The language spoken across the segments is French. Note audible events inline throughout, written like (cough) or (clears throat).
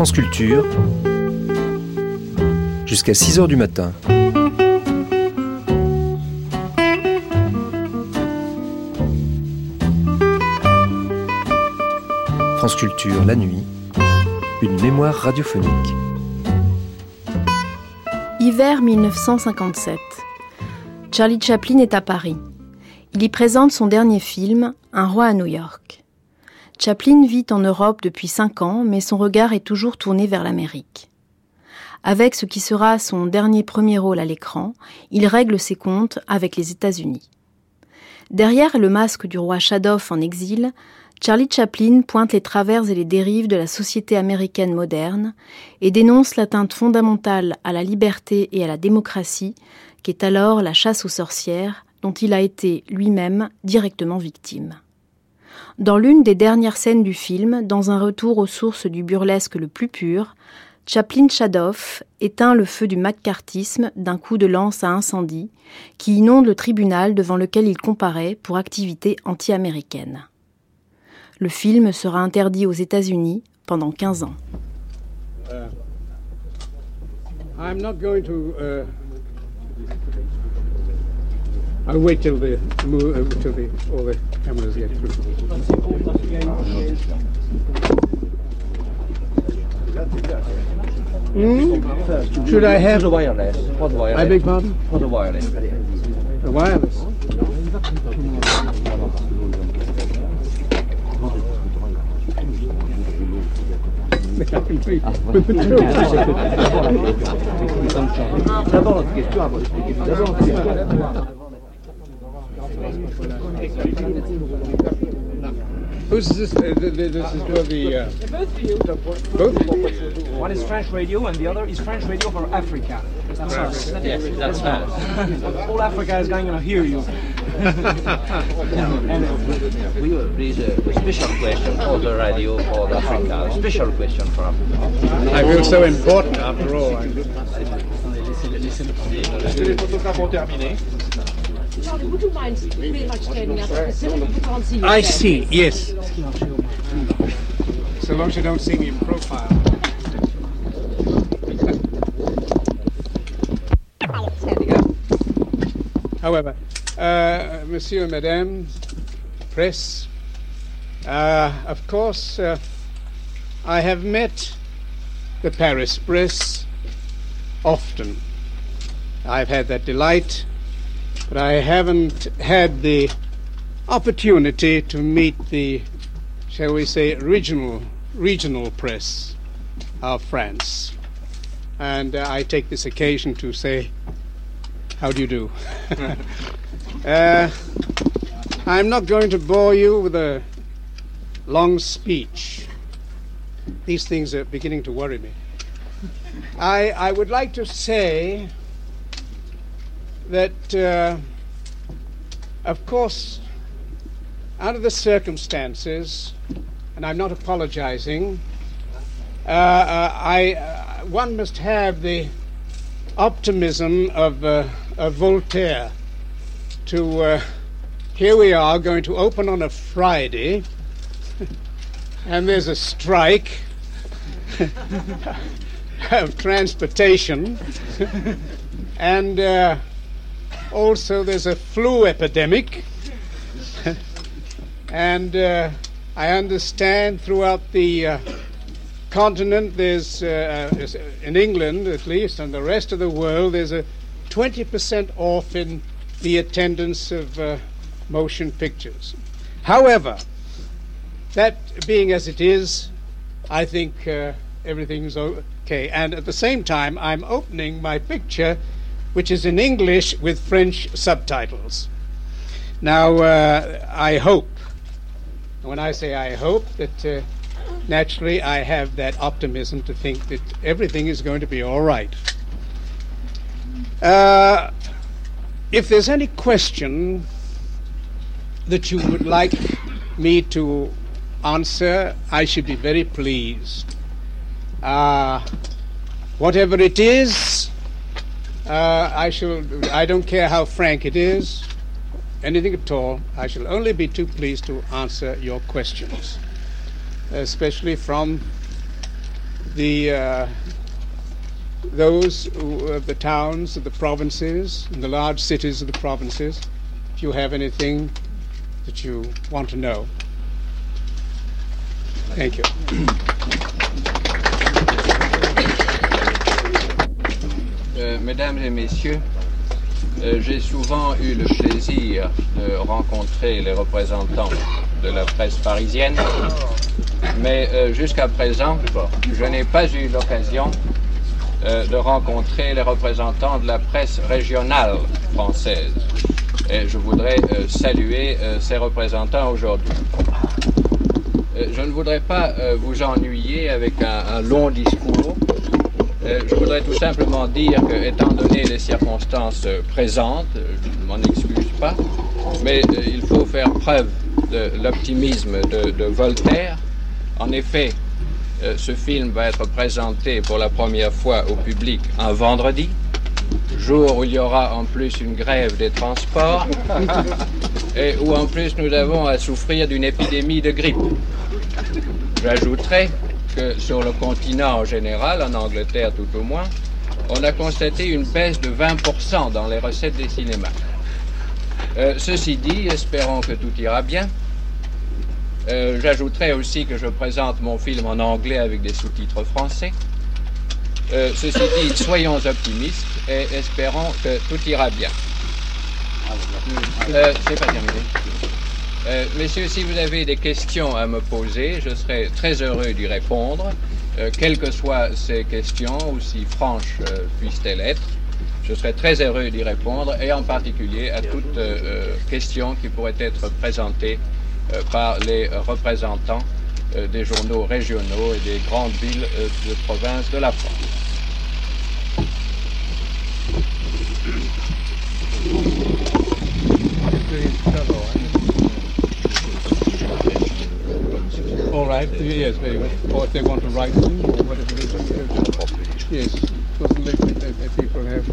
France Culture, jusqu'à 6 heures du matin. France Culture, la nuit, une mémoire radiophonique. Hiver 1957. Charlie Chaplin est à Paris. Il y présente son dernier film, Un roi à New York. Chaplin vit en Europe depuis cinq ans, mais son regard est toujours tourné vers l'Amérique. Avec ce qui sera son dernier premier rôle à l'écran, il règle ses comptes avec les États-Unis. Derrière le masque du roi Shadoff en exil, Charlie Chaplin pointe les travers et les dérives de la société américaine moderne et dénonce l'atteinte fondamentale à la liberté et à la démocratie qu'est alors la chasse aux sorcières dont il a été lui-même directement victime. Dans l'une des dernières scènes du film, dans un retour aux sources du burlesque le plus pur, Chaplin Shadoff éteint le feu du maccartisme d'un coup de lance à incendie qui inonde le tribunal devant lequel il comparaît pour activité anti-américaine. Le film sera interdit aux États-Unis pendant 15 ans. Uh, I'm not going to, uh... I'll wait till the, uh, till the, all the cameras get through. Mm? Should I have the wireless? What wireless? I beg pardon? For the wireless. The wireless. D'abord notre question, avant d'expliquer. D'abord notre question. Who's this? Uh, this is for the. Uh, both for you. Both? One is French radio, and the other is French radio for Africa. That's us. Yes, that's us. (laughs) All Africa is going to hear you. (laughs) we will raise a special question for the radio for Africa. A special question for Africa. I feel so important after all. Would you mind pretty much standing up? Because can't see I see, yes. So long as you don't see me in profile. However, uh, Monsieur, Madame, press, uh, of course, uh, I have met the Paris press often. I've had that delight but I haven't had the opportunity to meet the, shall we say, regional regional press of France. And uh, I take this occasion to say, how do you do? (laughs) uh, I'm not going to bore you with a long speech. These things are beginning to worry me. I, I would like to say that, uh, of course, under the circumstances, and I'm not apologizing, uh, uh, I, uh, one must have the optimism of, uh, of Voltaire to, uh, here we are going to open on a Friday, (laughs) and there's a strike (laughs) of transportation, (laughs) and also, there's a flu epidemic. and uh, I understand throughout the uh, continent, there's, uh, uh, in England at least, and the rest of the world, there's a 20% off in the attendance of uh, motion pictures. However, that being as it is, I think uh, everything's okay. And at the same time, I'm opening my picture which is in English with French subtitles. Now, uh, I hope, when I say I hope, that uh, naturally I have that optimism to think that everything is going to be all right. Uh, if there's any question that you would like me to answer, I should be very pleased. Uh, whatever it is, uh, I shall. I don't care how frank it is, anything at all. I shall only be too pleased to answer your questions, especially from the uh, those of the towns of the provinces and the large cities of the provinces. If you have anything that you want to know. Thank you. (clears throat) Euh, mesdames et messieurs, euh, j'ai souvent eu le plaisir de rencontrer les représentants de la presse parisienne, mais euh, jusqu'à présent, je n'ai pas eu l'occasion de rencontrer les représentants de la presse régionale française. Et je voudrais saluer ces représentants aujourd'hui. je ne voudrais pas vous ennuyer avec un long discours. Euh, je voudrais tout simplement dire que, étant donné les circonstances présentes, je ne m'en excuse pas, mais euh, il faut faire preuve de l'optimisme de, Voltaire. En effet, euh, ce film va être présenté pour la première fois au public un vendredi, jour où il y aura en plus une grève des transports (laughs) et où en plus nous avons à souffrir d'une épidémie de grippe. J'ajouterai que sur le continent en général, en Angleterre tout au moins, on a constaté une baisse de 20% dans les recettes des cinémas. Euh, ceci dit, espérons que tout ira bien. Euh, j'ajouterai aussi que je présente mon film en anglais avec des sous-titres français. Euh, ceci dit, (coughs) soyons optimistes et espérons que tout ira bien. C'est pas terminé. Euh, messieurs, si vous avez des questions à me poser, je serai très heureux d'y répondre, euh, quelles que soient ces questions, aussi franches euh, puissent-elles être. Je serai très heureux d'y répondre, et en particulier à toute question qui pourrait être présentée par les représentants des journaux régionaux et des grandes villes de province de la France. All right. Yes, very well. Or if they want to write them or whatever it is. Yes. If people have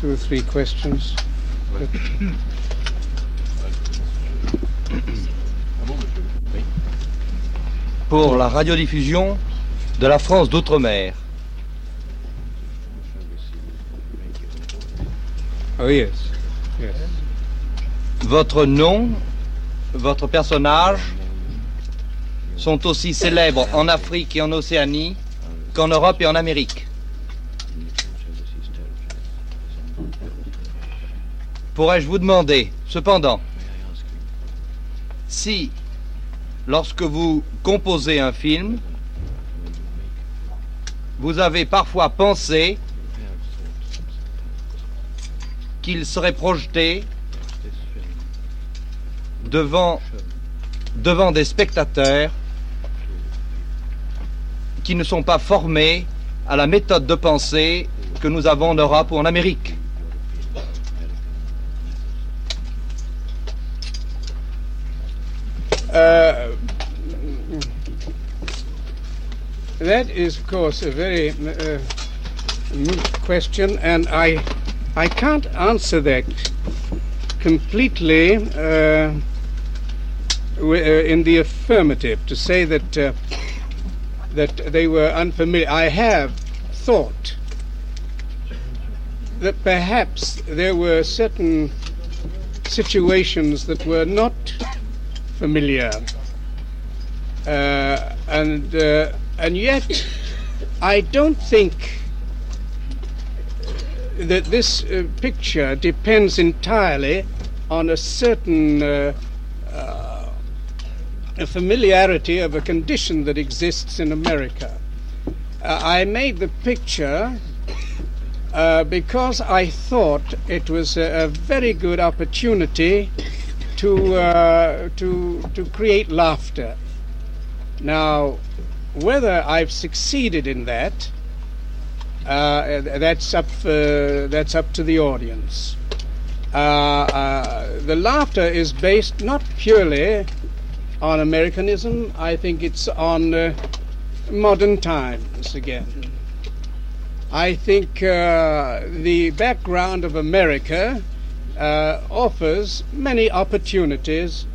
two or three questions. Pour la radiodiffusion de la France d'outre-mer. Oh yes. Yes. Votre nom, votre personnage sont aussi célèbres en Afrique et en Océanie qu'en Europe et en Amérique. Pourrais-je vous demander, cependant, si, lorsque vous composez un film, vous avez parfois pensé qu'il serait projeté devant, des spectateurs qui ne sont pas formés à la méthode de pensée que nous avons en Europe ou en Amérique. Uh, that is, of course, a very uh, question, and I, I can't answer that completely uh, uh in the affirmative. To say that uh, that they were unfamiliar. I have thought that perhaps there were certain situations that were not familiar, uh, and uh, and yet I don't think that this uh, picture depends entirely on a certain uh, a familiarity of a condition that exists in America. Uh, I made the picture uh, because I thought it was a, a very good opportunity to, uh, to, to create laughter. Now, whether I've succeeded in that, uh, that's, up, that's up to the audience. Uh, uh, the laughter is based not purely on Americanism. I think it's on uh, modern times again. I think uh, the background of America uh, offers many opportunities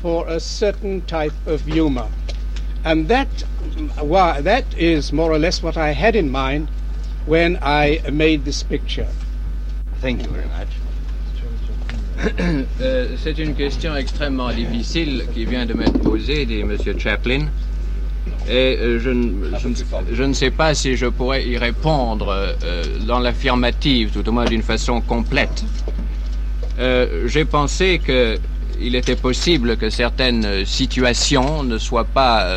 for a certain type of humor. And that, well, that is more or less what I had in mind when I made this picture. Thank you very much. Euh, c'est une question extrêmement difficile qui vient de m'être posée, dit M. Chaplin. Et euh, je, ne- sais pas si je pourrais y répondre euh, dans l'affirmative, tout au moins d'une façon complète. J'ai pensé que il était possible que certaines situations ne soient pas,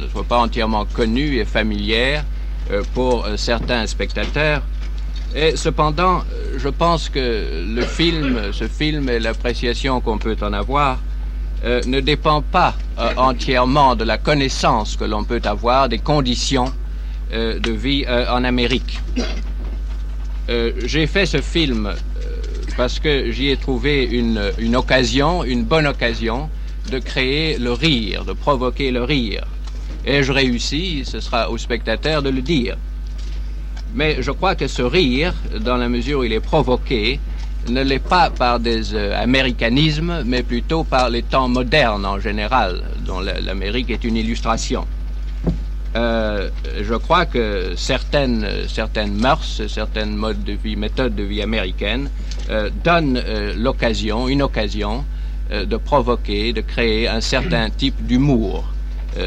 ne soient pas entièrement connues et familières pour certains spectateurs. Et cependant, je pense que le film, ce film et l'appréciation qu'on peut en avoir euh, ne dépend pas euh, entièrement de la connaissance que l'on peut avoir des conditions euh, de vie en Amérique. J'ai fait ce film parce que j'y ai trouvé une, occasion, une bonne occasion de créer le rire, de provoquer le rire. Ai-je réussi Ce sera au spectateur de le dire. Mais je crois que ce rire, dans la mesure où il est provoqué, ne l'est pas par des euh, américanismes, mais plutôt par les temps modernes en général, dont la- l'Amérique est une illustration. Euh, je crois que certaines, certaines mœurs, certaines modes de vie, méthodes de vie américaines euh, donnent euh, l'occasion, une occasion de provoquer, de créer un certain type d'humour.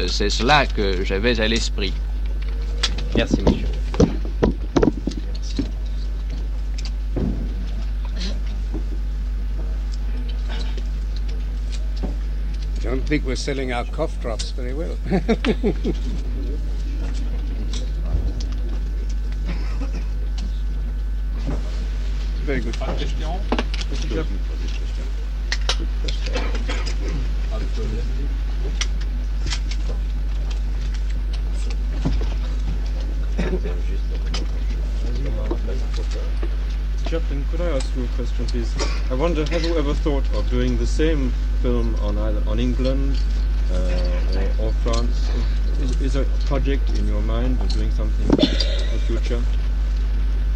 C'est cela que j'avais à l'esprit. Merci, monsieur. Think we're selling our cough drops very well. (laughs) very good. Chaplin, could I ask you a question, please? I wonder, have you ever thought of doing the same film on either on England uh, or, or France? Is, is a project in your mind of doing something in the future?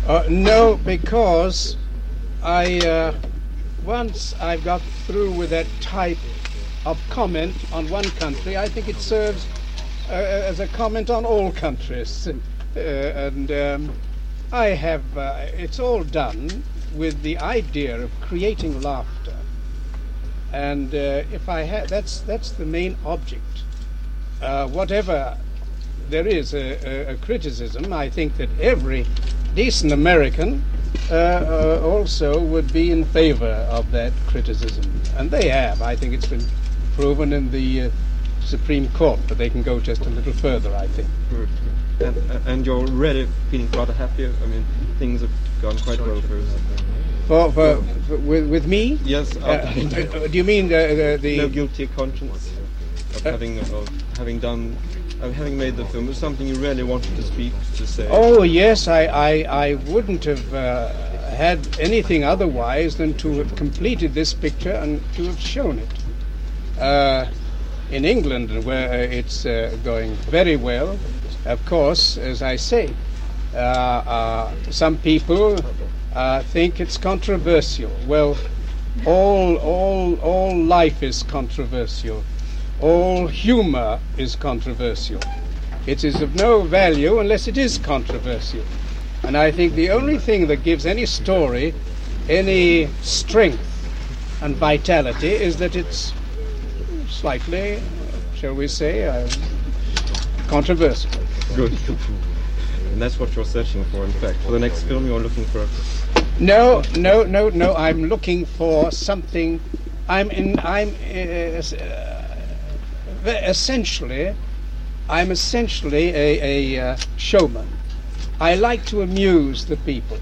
Uh, no, because I uh, once I've got through with that type of comment on one country, I think it serves uh, as a comment on all countries, (laughs) uh, and um, I have. Uh, it's all done with the idea of creating laughter, and uh, if I have, that's, that's the main object. Uh, whatever there is a, a, a criticism, I think that every decent American uh, uh, also would be in favor of that criticism. And they have. I think it's been proven in the uh, Supreme Court, but they can go just a little further, I think. Good. And, and you're really feeling rather happy? I mean, things have gone quite well for us. For, for, for- with, with me? Yes, Uh, uh, do you mean the, the, no guilty conscience of Uh, having of having done of having made the film. Was something you really wanted to speak to say. Oh yes, I, I, I wouldn't have uh, had anything otherwise than to have completed this picture and to have shown it. In England, where it's uh, going very well, of course, as I say, uh, uh, some people think it's controversial. Well, all, all, all life is controversial. All humor is controversial. It is of no value unless it is controversial. And I think the only thing that gives any story any strength and vitality is that it's slightly, shall we say, uh, controversial. Good. And that's what you're searching for, in fact. For the next film, you're looking for. No, no, no, no. I'm looking for something. I'm in. I'm uh, uh, essentially. I'm essentially a, a uh, showman. I like to amuse the people,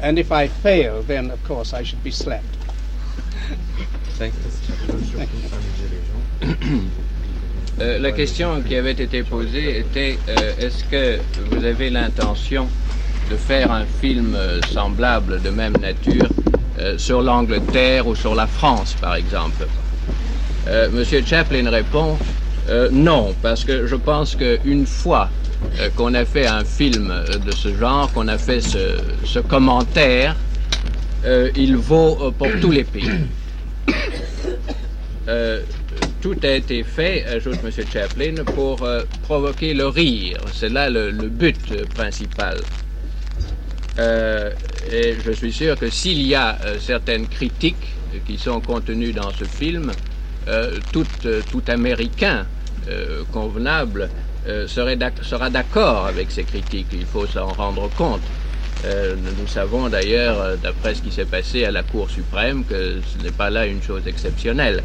and if I fail, then of course I should be slapped. (laughs) Euh, la question qui avait été posée était euh, est-ce que vous avez l'intention de faire un film euh, semblable de même nature sur l'Angleterre ou sur la France, par exemple? Monsieur Chaplin répond non, parce que je pense qu'une fois qu'on a fait un film de ce genre, qu'on a fait ce, commentaire, il vaut pour tous les pays. (coughs) Euh, tout a été fait, ajoute M. Chaplin, pour euh, provoquer le rire. C'est là le, but principal. Euh, et je suis sûr que s'il y a certaines critiques qui sont contenues dans ce film, tout, Américain convenable sera d'accord avec ces critiques. Il faut s'en rendre compte. Euh, nous savons d'ailleurs, euh, d'après ce qui s'est passé à la Cour suprême, que ce n'est pas là une chose exceptionnelle.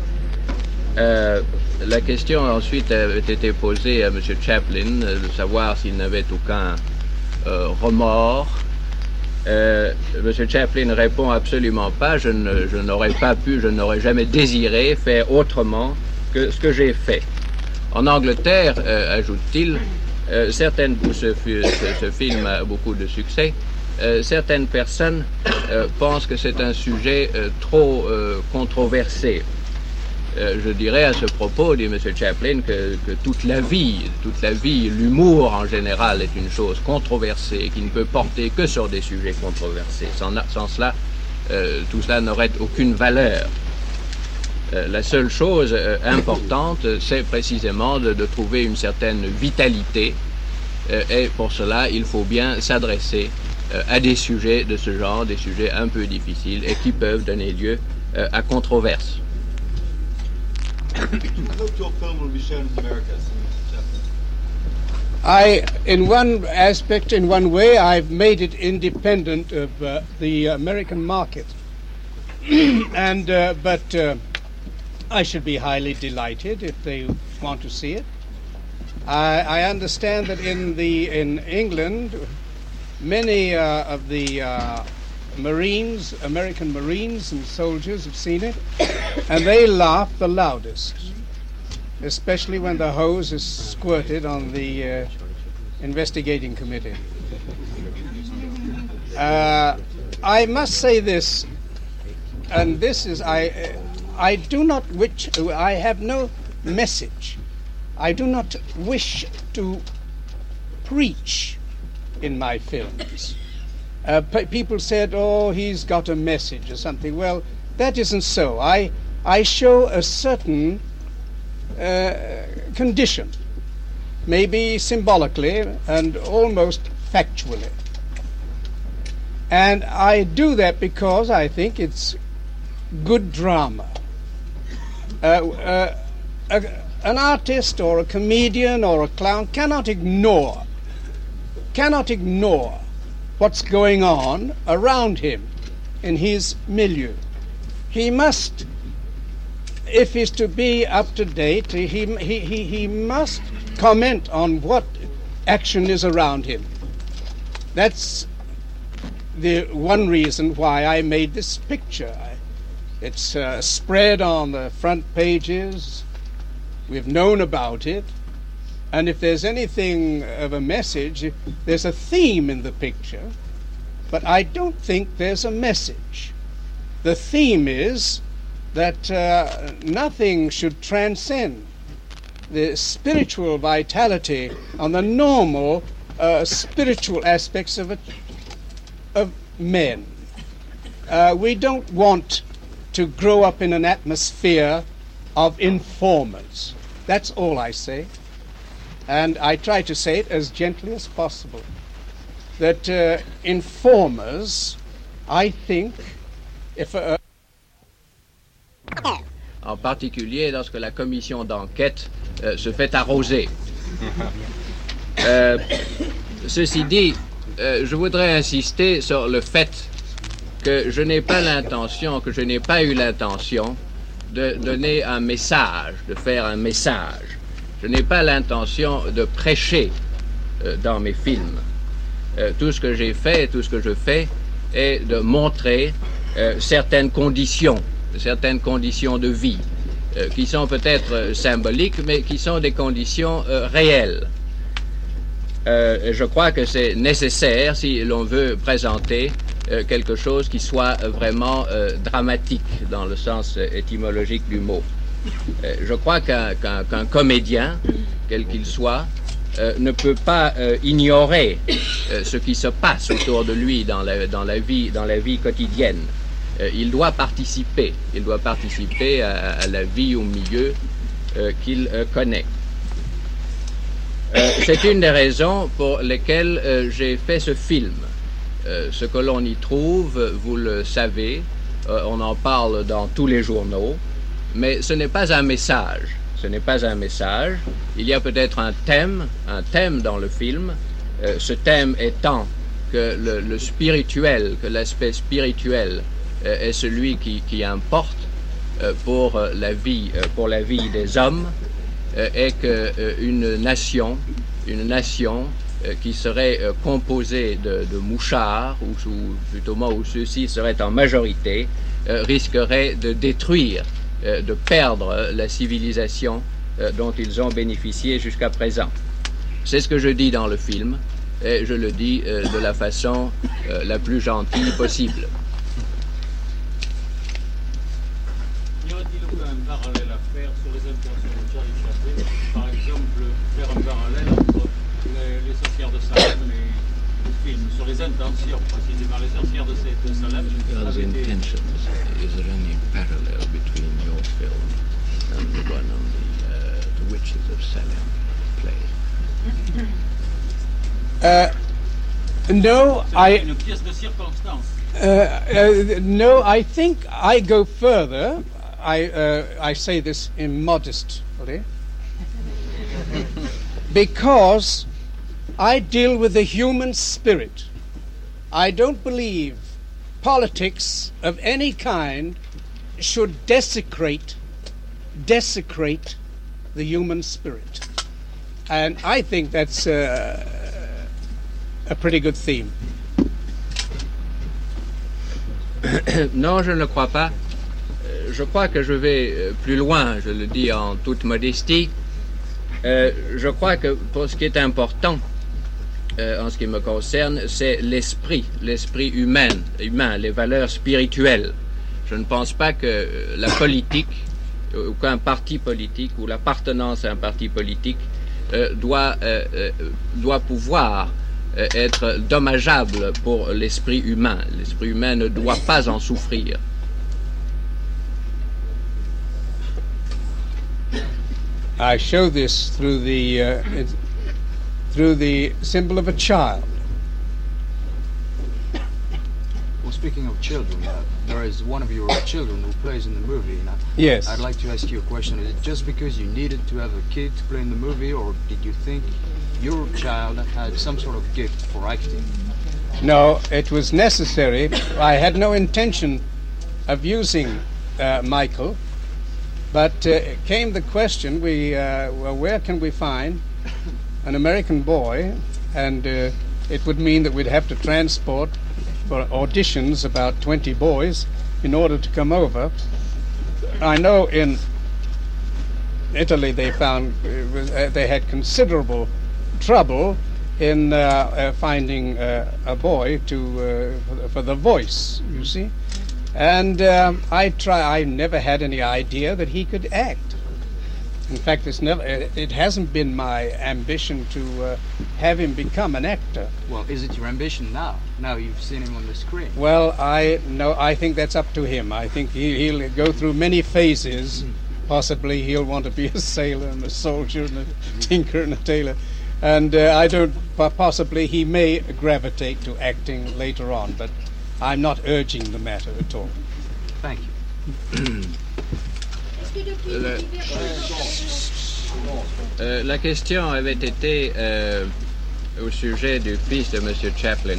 Euh, la question ensuite avait été posée à M. Chaplin de savoir s'il n'avait aucun remords. M. Chaplin répond absolument pas. Je, n'aurais pas pu, je n'aurais jamais désiré faire autrement que ce que j'ai fait. En Angleterre, ajoute-t-il, certaines, ce, ce- ce film a beaucoup de succès. Euh, certaines personnes euh, pensent que c'est un sujet euh, trop controversé. Je dirais à ce propos, dit M. Chaplin, que, toute la vie, toute la vie, l'humour en général est une chose controversée qui ne peut porter que sur des sujets controversés. Sans, cela, tout cela n'aurait aucune valeur. La seule chose importante, c'est précisément de, trouver une certaine vitalité, et pour cela, il faut bien s'adresser à des sujets de ce genre, des sujets un peu difficiles et qui peuvent donner lieu euh, à controverse. I, in one aspect, in one way, I've made it independent of uh, the American market. (clears throat) and uh, but uh, I should be highly delighted if they want to see it. I, I understand that in the in England, many uh, of the uh, Marines, American Marines and soldiers have seen it, (coughs) and they laugh the loudest especially when the hose is squirted on the uh, investigating committee. Uh, I must say this, and this is I. I do not wish. I have no message. I do not wish to preach in my films. Uh, pe- people said, "Oh, he's got a message or something." Well, that isn't so. I I show a certain uh, condition, maybe symbolically and almost factually. And I do that because I think it's good drama. Uh, uh, a, an artist or a comedian or a clown cannot ignore, cannot ignore what's going on around him in his milieu. He must if he's to be up to date, he, he, he, he must comment on what action is around him. That's the one reason why I made this picture. It's uh, spread on the front pages. We've known about it. And if there's anything of a message, there's a theme in the picture, but I don't think there's a message. The theme is that uh, nothing should transcend the spiritual vitality on the normal uh, spiritual aspects of it, of men. Uh, we don't want to grow up in an atmosphere of informers. That's all I say. And I try to say it as gently as possible. That uh, informers, I think, if a, en particulier lorsque la commission d'enquête euh, se fait arroser. (laughs) Euh, ceci dit, euh, je voudrais insister sur le fait que je n'ai pas l'intention, que je n'ai pas eu l'intention de donner un message, de faire un message. Je n'ai pas l'intention de prêcher euh, dans mes films. Euh, tout ce que j'ai fait, tout ce que je fais, est de montrer euh, certaines conditions, certaines conditions de vie, qui sont peut-être symboliques, mais qui sont des conditions réelles. Et je crois que c'est nécessaire si l'on veut présenter quelque chose qui soit vraiment dramatique dans le sens étymologique du mot. Euh, je crois qu'un comédien, quel qu'il soit, euh, ne peut pas euh, ignorer ce qui se passe autour de lui dans la, vie, quotidienne. Il doit participer, il doit participer à, à la vie au milieu qu'il connaît. C'est une des raisons pour lesquelles j'ai fait ce film. ce que l'on y trouve, vous le savez, on en parle dans tous les journaux, mais ce n'est pas un message. Ce n'est pas un message. Il y a peut-être un thème, un thème dans le film. ce thème étant que le, spirituel, que l'aspect spirituel euh, est celui qui, importe euh, pour euh, la vie, pour la vie des hommes, et qu'une nation, une nation qui serait composée de, mouchards, ou, plutôt où ceux-ci seraient en majorité, risquerait de détruire, de perdre la civilisation dont ils ont bénéficié jusqu'à présent. C'est ce que je dis dans le film et je le dis euh, de la façon euh, la plus gentille possible. Film, sur les intentions, les sorcières de, de Salem. Les intentions, is there any parallel between your film and the one on the, uh, the Witches of Salem play? Uh, no, I. Uh, uh, no, I think I go further. I uh, I say this immodestly (laughs) because I deal with the human spirit. I don't believe politics of any kind should desecrate desecrate the human spirit, and I think that's. Uh, a pretty good theme. (coughs) non, je ne le crois pas. Je crois que je vais euh, plus loin, je le dis en toute modestie. Euh, je crois que pour ce qui est important, en ce qui me concerne, c'est l'esprit, l'esprit humain, humain, les valeurs spirituelles. Je ne pense pas que la politique, ou qu'un parti politique, ou l'appartenance à un parti politique, doit, doit pouvoir euh, être dommageable pour l'esprit humain. L'esprit humain ne doit pas en souffrir. I show this through the uh, through the symbol of a child. Well, speaking of children, uh, there is one of your children who plays in the movie. Now, yes. I'd like to ask you a question. Is it just because you needed to have a kid to play in the movie, or did you think your child had some sort of gift for acting? No, it was necessary. I had no intention of using uh, Michael, but uh, came the question: We uh, well, where can we find an American boy? And uh, it would mean that we'd have to transport for auditions about 20 boys in order to come over. I know in Italy they found uh, they had considerable trouble in uh, uh, finding uh, a boy to uh, for the voice. You see, and um, I try. I never had any idea that he could act. In fact, it's never. It hasn't been my ambition to uh, have him become an actor. Well, is it your ambition now? Now you've seen him on the screen. Well, I no. I think that's up to him. I think he, will go through many phases. Possibly he'll want to be a sailor and a soldier and a tinker and a tailor and uh, I don't. Possibly he may gravitate to acting later on, but I'm not urging the matter at all. Thank you. (clears throat) Euh, la question avait été euh, au sujet du fils de M. Chaplin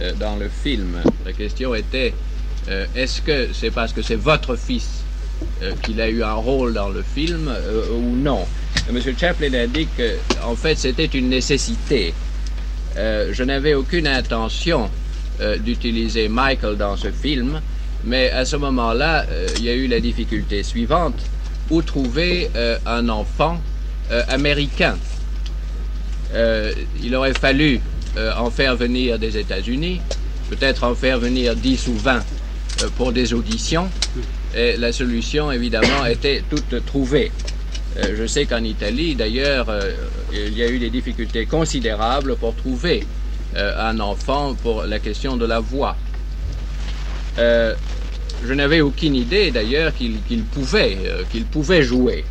euh, dans le film. La question était est-ce que c'est parce que c'est votre fils qu'il a eu un rôle dans le film ou non? M. Chaplin indique que, en fait, c'était une nécessité. Je n'avais aucune intention d'utiliser Michael dans ce film, mais à ce moment-là, euh, il y a eu la difficulté suivante où trouver un enfant américain? il aurait fallu en faire venir des États-Unis, peut-être en faire venir 10 ou 20 pour des auditions, et la solution, évidemment, était toute trouvée. Euh, je sais qu'en Italie, d'ailleurs, euh, il y a eu des difficultés considérables pour trouver euh, un enfant pour la question de la voix. Je n'avais aucune idée, d'ailleurs, qu'il pouvait, qu'il pouvait jouer.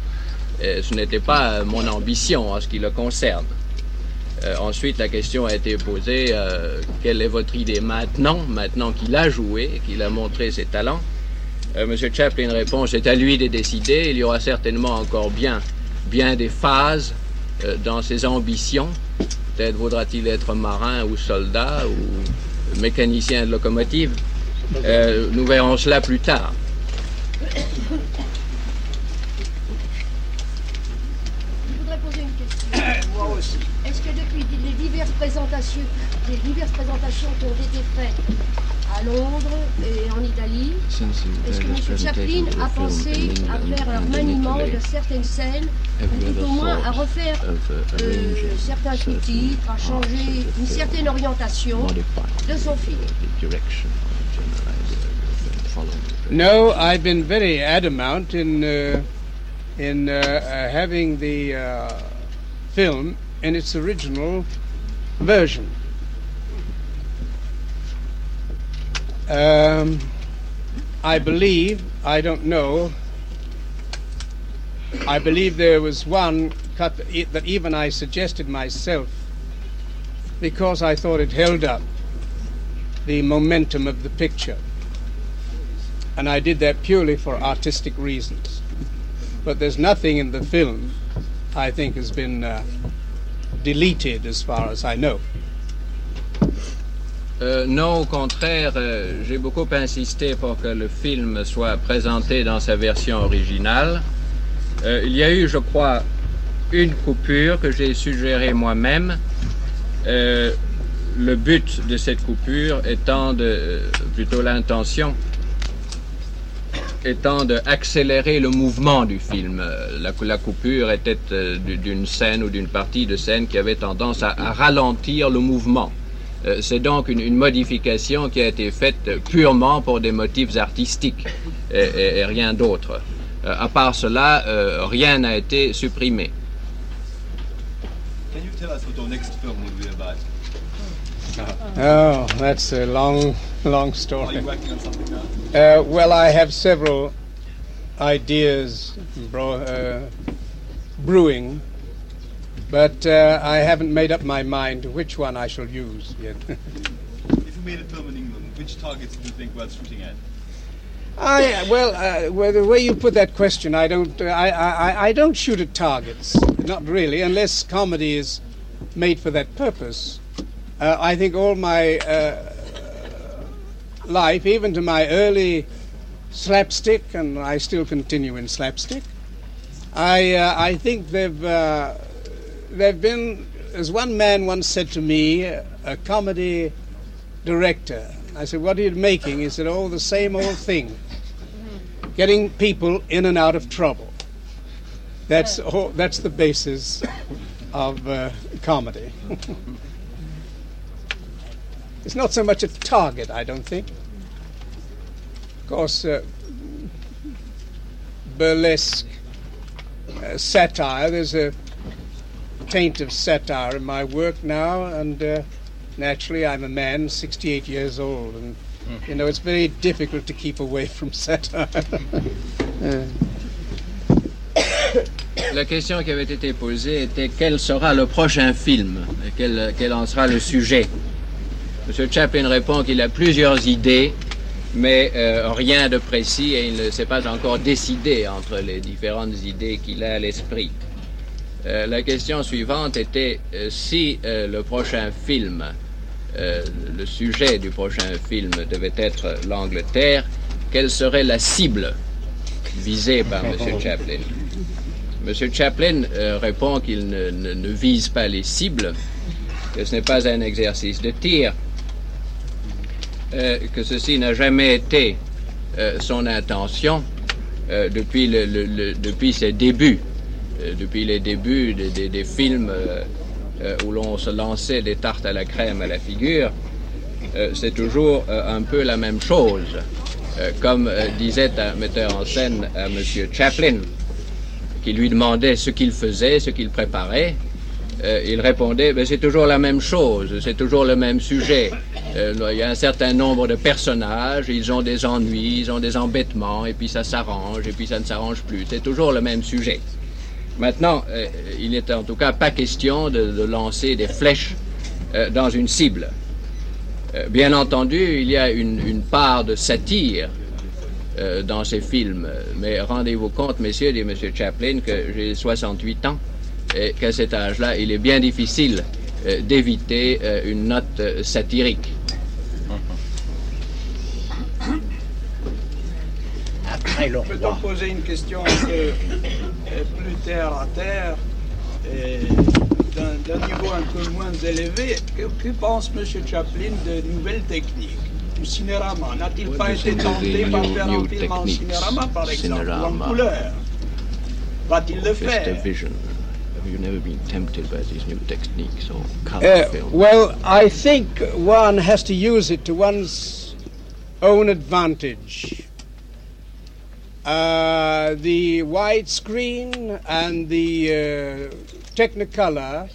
ce n'était pas mon ambition en ce qui le concerne. ensuite, la question a été posée, quelle est votre idée maintenant, maintenant qu'il a joué, qu'il a montré ses talents? Monsieur Chaplin répond, c'est à lui de décider, il y aura certainement encore bien, bien des phases dans ses ambitions. Peut-être voudra-t-il être marin ou soldat ou mécanicien de locomotive. Euh, nous verrons cela plus tard. Je voudrais poser une question. Moi aussi. Est-ce que depuis les diverses présentations, les diverses présentations qui ont été faites à Londres et en Italie, est-ce que M. Chaplin a pensé à faire un remaniement de certaines scènes, ou tout au moins à refaire euh, certains sous-titres, à changer une certaine orientation de son film No, I've been very adamant in uh, in uh, uh, having the uh, film in its original version. Um, I believe, I don't know, I believe there was one cut that even I suggested myself because I thought it held up the momentum of the picture. And I did that purely for artistic reasons. But there's nothing in the film I think has been uh, deleted as far as I know. Euh, non, au contraire, euh, j'ai beaucoup insisté pour que le film soit présenté dans sa version originale. Euh, il y a eu, je crois, une coupure que j'ai suggérée moi-même. Euh, le but de cette coupure étant de, euh, plutôt l'intention, étant d'accélérer le mouvement du film. Euh, la, coupure était d'une scène ou d'une partie de scène qui avait tendance à, ralentir le mouvement. Euh, c'est donc une, modification qui a été faite purement pour des motifs artistiques et, rien d'autre. Euh, à part cela, euh, rien n'a été supprimé. Can you tell us what your next film will be? Oh, that's a long, long story. Are you working on something now? Uh, well, I have several ideas bro- uh, brewing but uh, I haven't made up my mind which one I shall use yet. (laughs) if you made a film in England, which targets do you think worth shooting at? I well, uh, well, the way you put that question, I don't, uh, I, I, I don't shoot at targets, not really, unless comedy is made for that purpose. Uh, I think all my uh, life, even to my early slapstick, and I still continue in slapstick, I, uh, I think they've uh, they've been, as one man once said to me, a comedy director. I said, What are you making? He said, Oh, the same old thing. Getting people in and out of trouble. That's, oh, that's the basis of uh, comedy. (laughs) it's not so much a target, I don't think. Of course, uh, burlesque, uh, satire, there's a taint of satire in my work now, and uh, naturally, I'm a man, 68 years old, and you know it's very difficult to keep away from satire. (laughs) (coughs) La question qui avait été posée était quel sera le prochain film et quel, quel en sera le sujet. Monsieur Chaplin répond qu'il a plusieurs idées, mais euh, rien de précis et il ne s'est pas encore décidé entre les différentes idées qu'il a à l'esprit. Euh, la question suivante était euh, si le prochain film, le sujet du prochain film devait être l'Angleterre, quelle serait la cible visée par M. Chaplin? M. Chaplin répond qu'il ne, vise pas les cibles, que ce n'est pas un exercice de tir, euh, que ceci n'a jamais été son intention depuis, le, le, depuis ses débuts depuis les débuts des, des, films euh, euh, où l'on se lançait des tartes à la crème à la figure, euh, c'est toujours un peu la même chose. comme disait un metteur en scène à M. Chaplin, qui lui demandait ce qu'il faisait, ce qu'il préparait, il répondait ben, c'est toujours la même chose, c'est toujours le même sujet. il y a un certain nombre de personnages, ils ont des ennuis, ils ont des embêtements, et puis ça s'arrange, et puis ça ne s'arrange plus. C'est toujours le même sujet. Maintenant, euh, il n'est en tout cas pas question de, lancer des flèches euh, dans une cible. Euh, bien entendu, il y a une, part de satire dans ces films, mais rendez-vous compte, messieurs, dit M. Chaplin, que j'ai 68 ans qu'à cet âge-là, il est bien difficile d'éviter une note satirique. Peut-on poser une question un peu plus terre à terre d'un niveau un peu moins élevé. Que, pense M. Chaplin de nouvelles techniques? Du cinérama N'a-t-il pas été tenté par faire un film en cinérama, par exemple, en couleur? Va-t-il le faire? Have you never been tempted by these new techniques or color uh, Well, I think one has to use it to one's own advantage. Uh, the widescreen and the uh, Technicolor,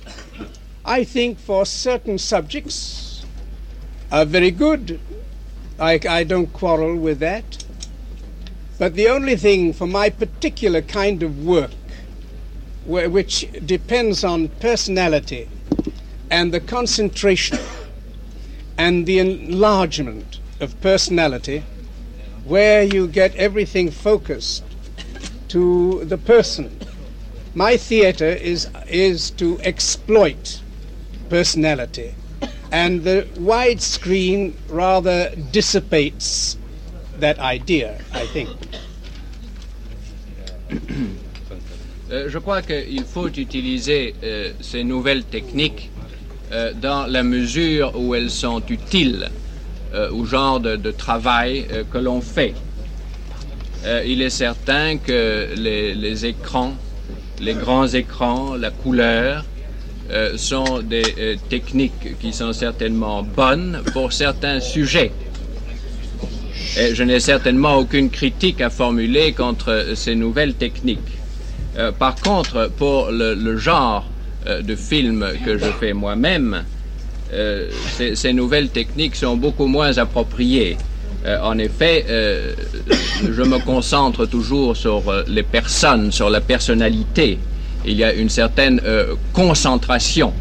I think for certain subjects are very good. I, I don't quarrel with that. But the only thing for my particular kind of work, which depends on personality and the concentration and the enlargement of personality, where you get everything focused to the person. My theater is, is to exploit personality, and the widescreen rather dissipates that idea, I think. (clears throat) Euh, je crois qu'il faut utiliser euh, ces nouvelles techniques euh, dans la mesure où elles sont utiles au genre de, travail que l'on fait. Il est certain que les, écrans, les grands écrans, la couleur, sont des techniques qui sont certainement bonnes pour certains sujets. Et je n'ai certainement aucune critique à formuler contre ces nouvelles techniques. Par contre, pour le genre de film que je fais moi-même, euh, ces, nouvelles techniques sont beaucoup moins appropriées. Euh, en effet, euh, je me concentre toujours sur les personnes, sur la personnalité. Il y a une certaine concentration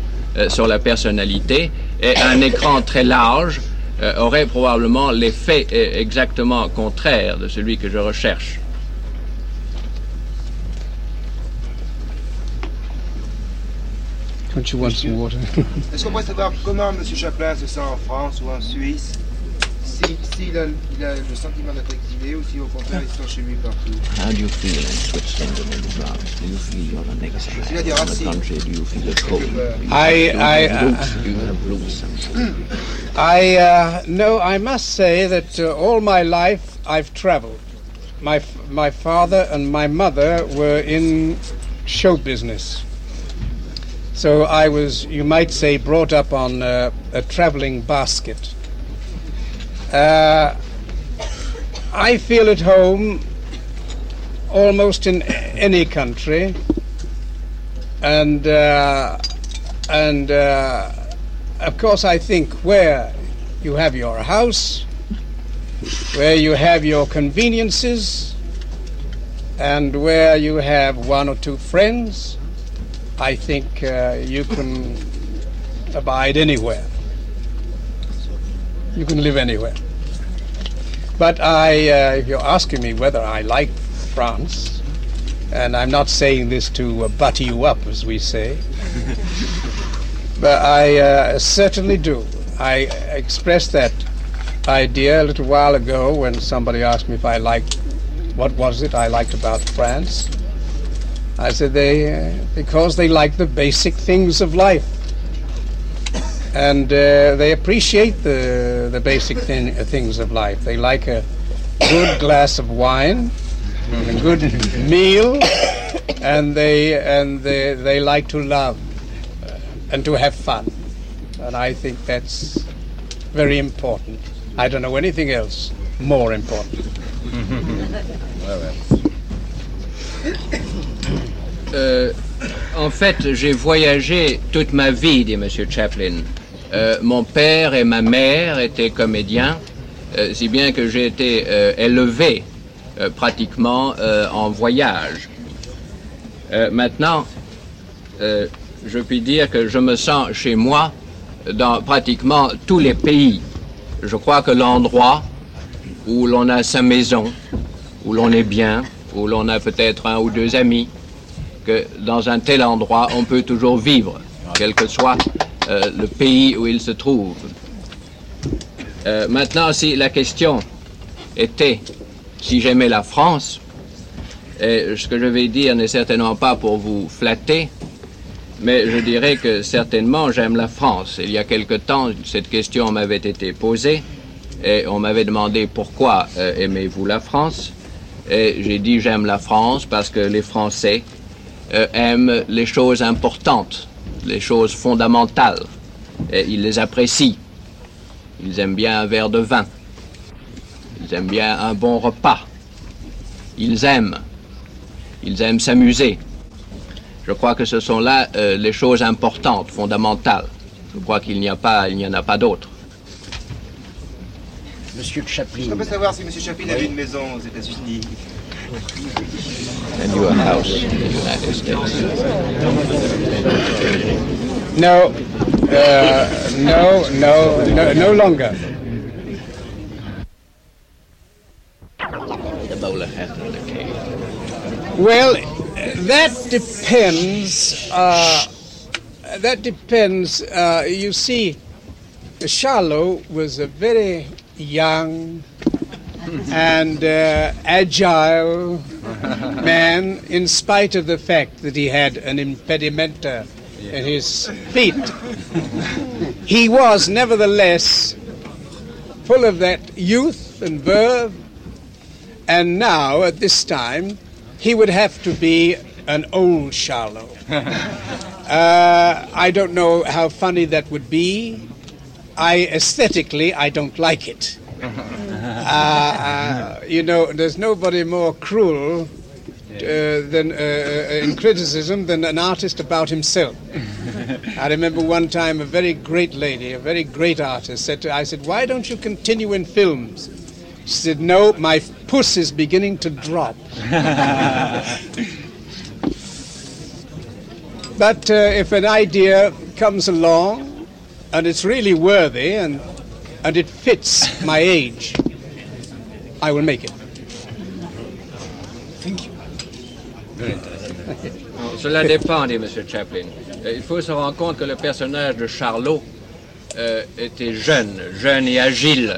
sur la personnalité et un écran très large aurait probablement l'effet exactement contraire de celui que je recherche. Don't you want some water? (laughs) Est-ce qu'on pourrait savoir comment M. Chaplin se sent en France ou en Suisse S'il si, a, il a le sentiment d'être exilé ou si au contraire il se sent chez lui partout How do you feel in Switzerland and in France? Do you feel you're an exile? Il a des racines. Do you feel the cold? I, I, uh, I, uh, no, I must say that uh, all my life I've traveled. My, my father and my mother were in show business. So I was, you might say, brought up on uh, a traveling basket. Uh, I feel at home almost in any country, and uh, and uh, of course I think where you have your house, where you have your conveniences, and where you have one or two friends I think uh, you can abide anywhere. You can live anywhere. But I, uh, if you're asking me whether I like France, and I'm not saying this to uh, butter you up, as we say, (laughs) but I uh, certainly do. I expressed that idea a little while ago when somebody asked me if I liked, what was it I liked about France. I said they uh, because they like the basic things of life, and uh, they appreciate the the basic thing, uh, things of life. They like a good glass of wine, a good meal, and they and they they like to love uh, and to have fun, and I think that's very important. I don't know anything else more important. (laughs) Euh, en fait, j'ai voyagé toute ma vie, dit M. Chaplin. Euh, mon père et ma mère étaient comédiens, euh, si bien que j'ai été élevé pratiquement en voyage. Maintenant, je puis dire que je me sens chez moi dans pratiquement tous les pays. Je crois que l'endroit où l'on a sa maison, où l'on est bien, où l'on a peut-être un ou deux amis, dans un tel endroit, on peut toujours vivre, quel que soit euh, le pays où il se trouve. Euh, maintenant, si la question était si j'aimais la France, et ce que je vais dire n'est certainement pas pour vous flatter, mais je dirais que certainement j'aime la France. Il y a quelque temps, cette question m'avait été posée et on m'avait demandé pourquoi euh, aimez-vous la France? Et j'ai dit j'aime la France parce que les Français euh, aiment les choses importantes, les choses fondamentales. Et ils les apprécient. Ils aiment bien un verre de vin. Ils aiment bien un bon repas. Ils aiment. Ils aiment s'amuser. Je crois que ce sont là euh, les choses importantes, fondamentales. Je crois qu'il n'y a pas, il n'y en a pas d'autres. Monsieur Chaplin. Je peux savoir si Monsieur Chaplin avait une maison aux États-Unis. And your house in the United States. No, uh, no, no, no, no longer. The bowler hat and the cane. Well, that depends. Uh, that depends. Uh, you see, Charlot was a very young and uh, agile man, in spite of the fact that he had an impedimenta in his feet. he was nevertheless full of that youth and verve, and now, at this time, he would have to be an old Charlot. (laughs) uh, I don't know how funny that would be. I aesthetically, I don't like it. Uh, uh, you know, there's nobody more cruel uh, than uh, uh, in criticism than an artist about himself. I remember one time a very great lady, a very great artist, said to I said, "Why don't you continue in films?" She said, "No, my puss is beginning to drop." (laughs) but uh, if an idea comes along and it's really worthy and and it fits my age, I will make it. Thank you. Very interesting. Non, (laughs) Cela dépend, dit M. Chaplin. Euh, Il faut se rendre compte que le personnage de Charlot euh, était jeune, jeune et agile,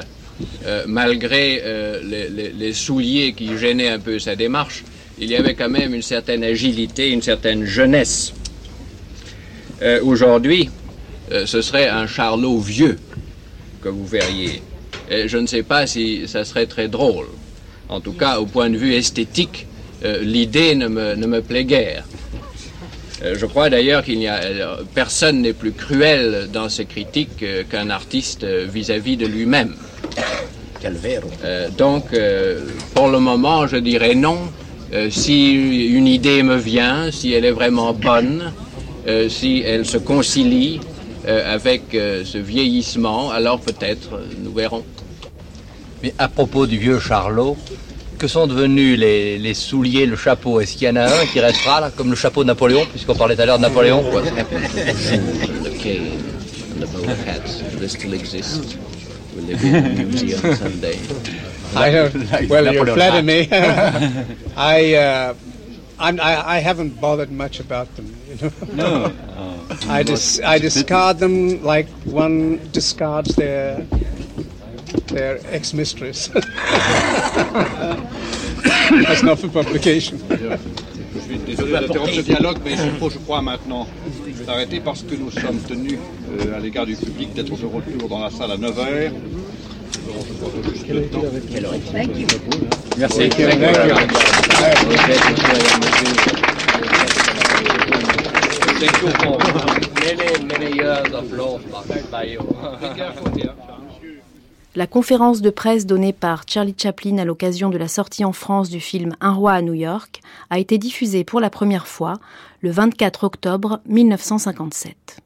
euh, malgré euh, les, les- les souliers qui gênaient un peu sa démarche. Il y avait quand même une certaine agilité, une certaine jeunesse. Euh, Aujourd'hui, euh, ce serait un Charlot vieux que vous verriez. Et je ne sais pas si ça serait très drôle. En tout cas, au point de vue esthétique, euh, l'idée ne me, ne me plaît guère. Euh, je crois d'ailleurs qu'il n'y a euh, personne n'est plus cruel dans ses critiques qu'un artiste vis-à-vis de lui-même. Donc, pour le moment, je dirais non. Si une idée me vient, si elle est vraiment bonne, si elle se concilie euh, avec euh, ce vieillissement, alors peut-être euh, nous verrons. Mais à propos du vieux Charlot, que sont devenus les, les souliers, le chapeau? Est-ce qu'il y en a un qui restera, là, comme le chapeau de Napoléon, puisqu'on parlait tout à l'heure de Napoléon? What happened to the shoes and the cane and the bowler hats? Do they still exist? Will they be in the museum someday? I don't. well, you flatter me. (laughs) I, uh, I'm, I, I haven't bothered much about them. You know. No. (laughs) I dis- I discard them like one discards their their ex-mistress. (laughs) That's not for publication. Je suis désolé d'interrompre ce dialogue, mais il faut, je crois, maintenant s'arrêter parce que nous sommes tenus euh, à l'égard du public d'être de retour dans la salle à 9h. Merci. Thank you. (laughs) La conférence de presse donnée par Charlie Chaplin à l'occasion de la sortie en France du film Un roi à New York a été diffusée pour la première fois le 24 octobre 1957.